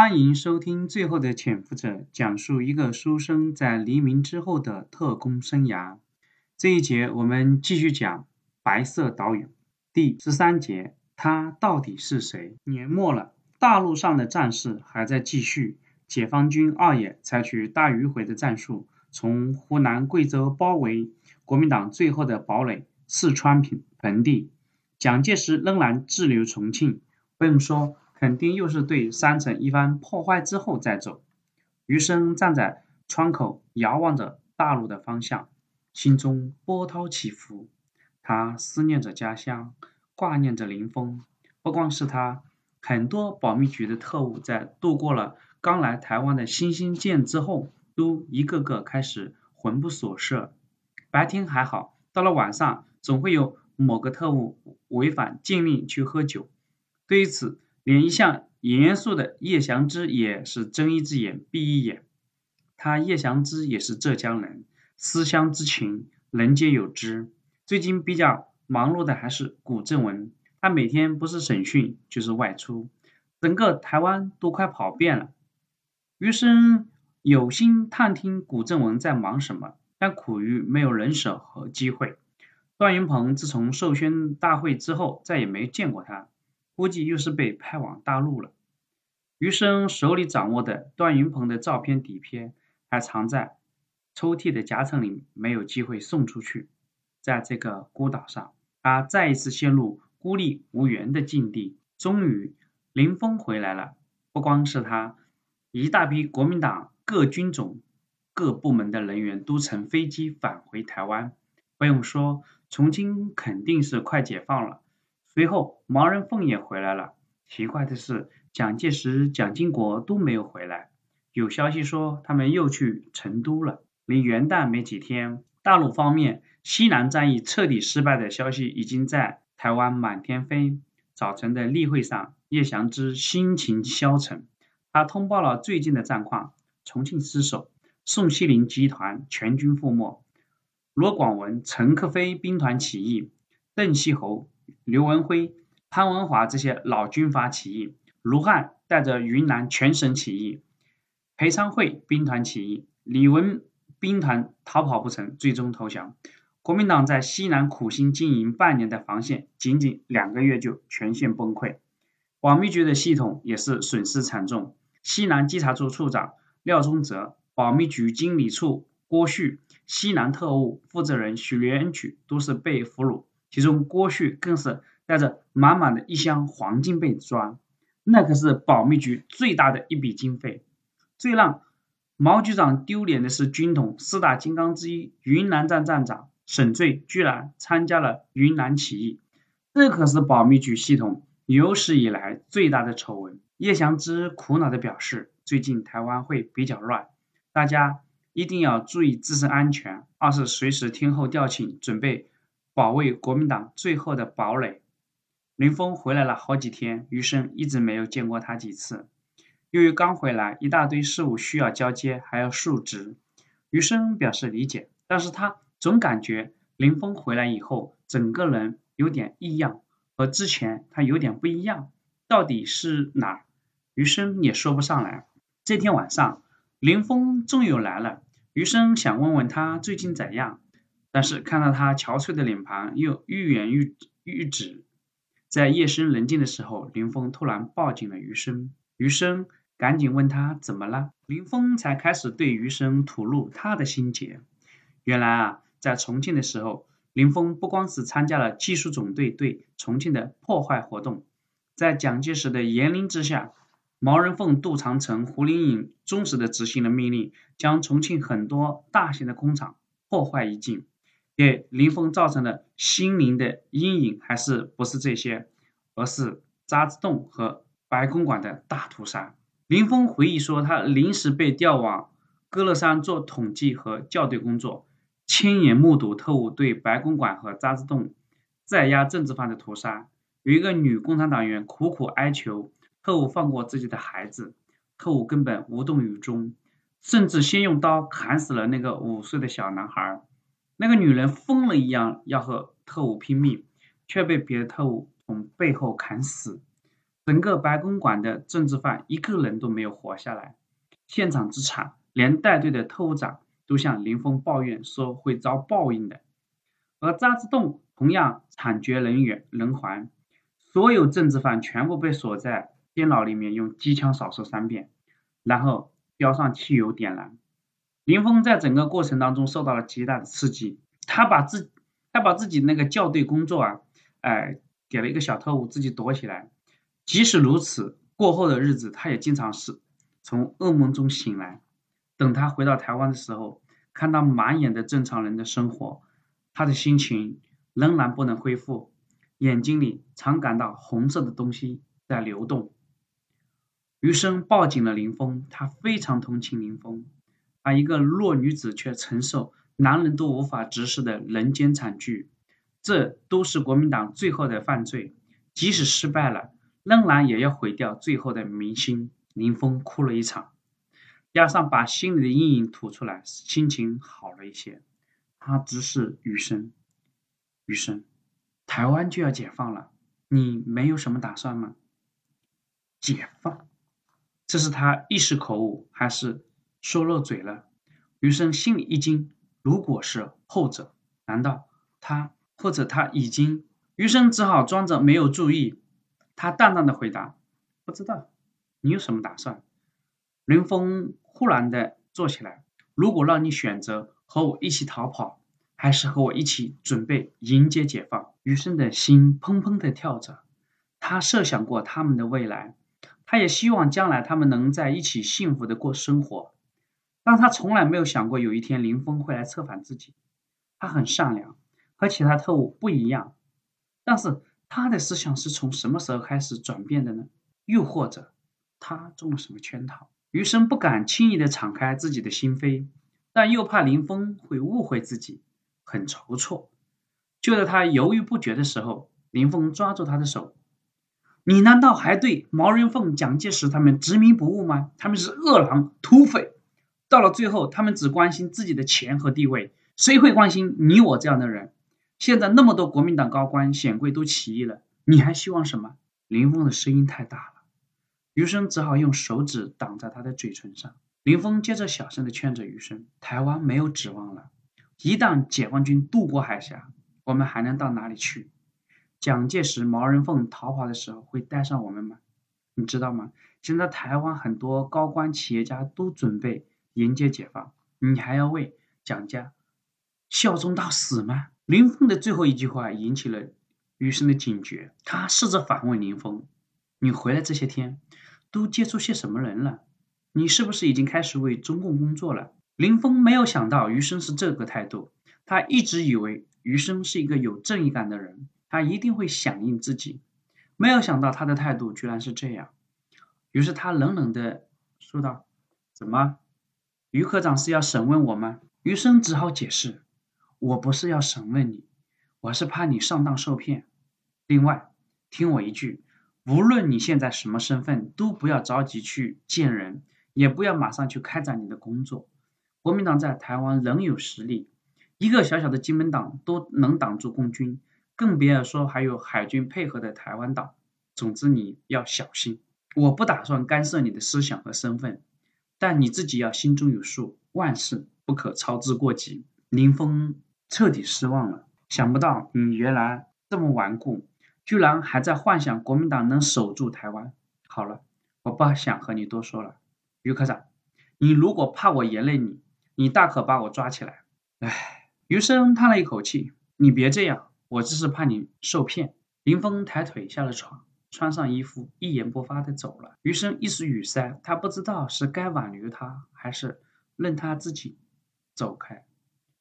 欢迎收听《最后的潜伏者》，讲述一个书生在黎明之后的特工生涯。这一节我们继续讲《白色岛屿》第十三节，他到底是谁？年末了，大陆上的战事还在继续。解放军二野采取大迂回的战术，从湖南、贵州包围国民党最后的堡垒四川平盆地。蒋介石仍然滞留重庆，不用说。肯定又是对山城一番破坏之后再走。余生站在窗口，遥望着大陆的方向，心中波涛起伏。他思念着家乡，挂念着林峰。不光是他，很多保密局的特务在度过了刚来台湾的新兴舰之后，都一个个开始魂不守舍。白天还好，到了晚上，总会有某个特务违反禁令去喝酒。对于此，连一向严肃的叶祥之也是睁一只眼闭一眼。他叶祥之也是浙江人，思乡之情人皆有之。最近比较忙碌的还是古正文，他每天不是审讯就是外出，整个台湾都快跑遍了。余生有心探听古正文在忙什么，但苦于没有人手和机会。段云鹏自从授勋大会之后，再也没见过他。估计又是被派往大陆了。余生手里掌握的段云鹏的照片底片还藏在抽屉的夹层里，没有机会送出去。在这个孤岛上，他再一次陷入孤立无援的境地。终于，林峰回来了。不光是他，一大批国民党各军种、各部门的人员都乘飞机返回台湾。不用说，重庆肯定是快解放了。随后，毛人凤也回来了。奇怪的是，蒋介石、蒋经国都没有回来。有消息说，他们又去成都了。离元旦没几天，大陆方面西南战役彻底失败的消息已经在台湾满天飞。早晨的例会上，叶祥之心情消沉。他通报了最近的战况：重庆失守，宋希龄集团全军覆没；罗广文、陈克飞兵团起义，邓锡侯。刘文辉、潘文华这些老军阀起义，卢汉带着云南全省起义，裴昌会兵团起义，李文兵团逃跑不成，最终投降。国民党在西南苦心经营半年的防线，仅仅两个月就全线崩溃。保密局的系统也是损失惨重，西南稽查处处长廖宗泽、保密局经理处郭旭、西南特务负责人许连举都是被俘虏。其中郭旭更是带着满满的一箱黄金被抓，那可是保密局最大的一笔经费。最让毛局长丢脸的是，军统四大金刚之一云南站站长沈醉居然参加了云南起义，这可是保密局系统有史以来最大的丑闻。叶祥之苦恼地表示，最近台湾会比较乱，大家一定要注意自身安全，二是随时听候调遣，准备。保卫国民党最后的堡垒。林峰回来了好几天，余生一直没有见过他几次。由于刚回来，一大堆事务需要交接，还要述职。余生表示理解，但是他总感觉林峰回来以后，整个人有点异样，和之前他有点不一样。到底是哪儿？余生也说不上来。这天晚上，林峰终于来了。余生想问问他最近怎样。但是看到他憔悴的脸庞，又欲言欲欲止。在夜深人静的时候，林峰突然抱紧了余生。余生赶紧问他怎么了，林峰才开始对余生吐露他的心结。原来啊，在重庆的时候，林峰不光是参加了技术总队对重庆的破坏活动，在蒋介石的严令之下，毛人凤、杜长城、胡林颖忠实的执行了命令，将重庆很多大型的工厂破坏一尽。给林峰造成的心灵的阴影，还是不是这些，而是渣滓洞和白公馆的大屠杀。林峰回忆说，他临时被调往歌乐山做统计和校对工作，亲眼目睹特务对白公馆和渣滓洞在押政治犯的屠杀。有一个女共产党员苦苦哀求特务放过自己的孩子，特务根本无动于衷，甚至先用刀砍死了那个五岁的小男孩。那个女人疯了一样要和特务拼命，却被别的特务从背后砍死。整个白公馆的政治犯一个人都没有活下来，现场之惨，连带队的特务长都向林峰抱怨说会遭报应的。而渣滓洞同样惨绝人寰，人寰，所有政治犯全部被锁在监牢里面，用机枪扫射三遍，然后标上汽油点燃。林峰在整个过程当中受到了极大的刺激，他把自他把自己那个校对工作啊，哎，给了一个小特务自己躲起来。即使如此，过后的日子他也经常是从噩梦中醒来。等他回到台湾的时候，看到满眼的正常人的生活，他的心情仍然不能恢复，眼睛里常感到红色的东西在流动。余生抱紧了林峰，他非常同情林峰。而一个弱女子却承受男人都无法直视的人间惨剧，这都是国民党最后的犯罪。即使失败了，仍然也要毁掉最后的明星。林峰哭了一场，加上把心里的阴影吐出来，心情好了一些。他直视余生，余生，台湾就要解放了，你没有什么打算吗？解放？这是他一时口误，还是？说漏嘴了，余生心里一惊。如果是后者，难道他或者他已经？余生只好装着没有注意。他淡淡的回答：“不知道。”你有什么打算？林峰忽然的坐起来。如果让你选择和我一起逃跑，还是和我一起准备迎接解放？余生的心砰砰的跳着。他设想过他们的未来，他也希望将来他们能在一起幸福的过生活。但他从来没有想过有一天林峰会来策反自己。他很善良，和其他特务不一样。但是他的思想是从什么时候开始转变的呢？又或者他中了什么圈套？余生不敢轻易的敞开自己的心扉，但又怕林峰会误会自己，很踌躇。就在他犹豫不决的时候，林峰抓住他的手：“你难道还对毛人凤、蒋介石他们执迷不悟吗？他们是恶狼、土匪。”到了最后，他们只关心自己的钱和地位，谁会关心你我这样的人？现在那么多国民党高官显贵都起义了，你还希望什么？林峰的声音太大了，余生只好用手指挡在他的嘴唇上。林峰接着小声的劝着余生：“台湾没有指望了，一旦解放军渡过海峡，我们还能到哪里去？蒋介石、毛人凤逃跑的时候会带上我们吗？你知道吗？现在台湾很多高官企业家都准备。”迎接解放，你还要为蒋家效忠到死吗？林峰的最后一句话引起了余生的警觉，他试着反问林峰：“你回来这些天都接触些什么人了？你是不是已经开始为中共工作了？”林峰没有想到余生是这个态度，他一直以为余生是一个有正义感的人，他一定会响应自己，没有想到他的态度居然是这样。于是他冷冷的说道：“怎么？”余科长是要审问我吗？余生只好解释：“我不是要审问你，我是怕你上当受骗。另外，听我一句，无论你现在什么身份，都不要着急去见人，也不要马上去开展你的工作。国民党在台湾仍有实力，一个小小的金门党都能挡住共军，更别说还有海军配合的台湾岛。总之，你要小心。我不打算干涉你的思想和身份。”但你自己要心中有数，万事不可操之过急。林峰彻底失望了，想不到你原来这么顽固，居然还在幻想国民党能守住台湾。好了，我不想和你多说了，于科长，你如果怕我连累你，你大可把我抓起来。唉，余生叹了一口气，你别这样，我只是怕你受骗。林峰抬腿下了床。穿上衣服，一言不发的走了。余生一时语塞，他不知道是该挽留他，还是任他自己走开。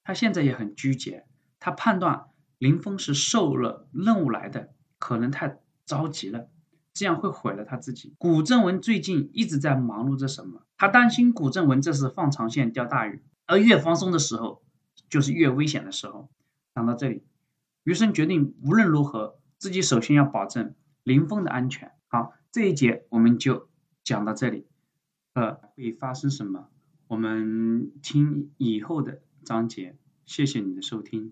他现在也很纠结，他判断林峰是受了任务来的，可能太着急了，这样会毁了他自己。古正文最近一直在忙碌着什么？他担心古正文这是放长线钓大鱼，而越放松的时候，就是越危险的时候。想到这里，余生决定无论如何，自己首先要保证。林峰的安全。好，这一节我们就讲到这里。呃，会发生什么？我们听以后的章节。谢谢你的收听。